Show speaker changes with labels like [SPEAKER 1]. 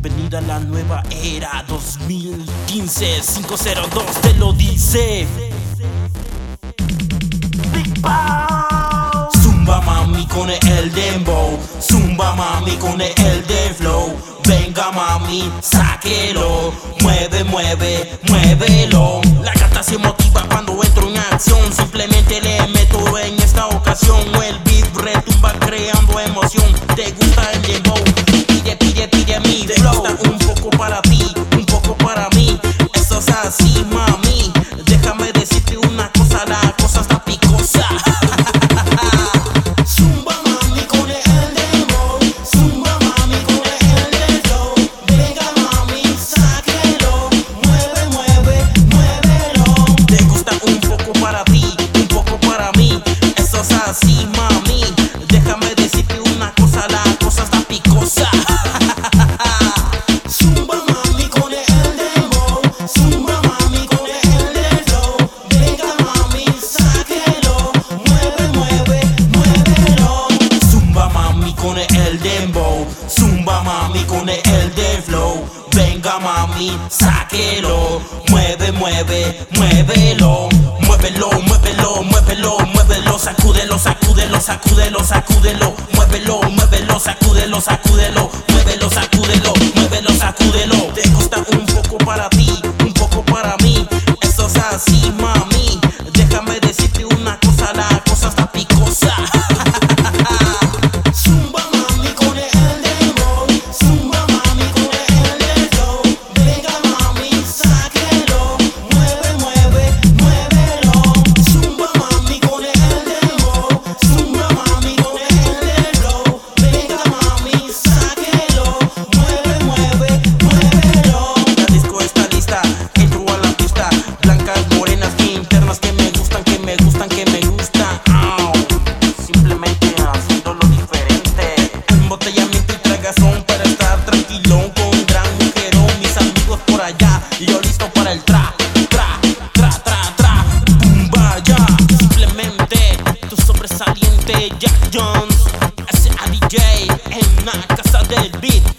[SPEAKER 1] Bienvenida a la nueva era 2015 502 te lo dice. Big Bow. Zumba mami con el dembow. Zumba mami con el de flow Venga mami, sáquelo. Mueve, mueve, muévelo. La gata se motiva cuando entro en acción. Simplemente le meto en esta ocasión. El beat retumba creando emoción. Te gusta el dembow pide a mí. Te gusta un poco para ti, un poco para mí. Eso es así mami. Déjame decirte una cosa, la cosa está picosa. Zumba mami con el dembow Zumba mami con el flow Venga mami, sáquelo. Mueve, mueve, muévelo. Te gusta un poco para ti, un poco para mí. Eso es así mami con el dembow. Zumba mami con el de flow. Venga mami, sáquelo. Mueve, mueve, muévelo. Muévelo, muévelo, muévelo, muévelo. Sacúdelo, sacúdelo, sacúdelo, sacúdelo. Muévelo, muévelo, sacúdelo, sacúdelo yo listo para el tra, tra, tra, tra, tra. Vaya Simplemente tu sobresaliente Jack Jones Hace a DJ en la casa del beat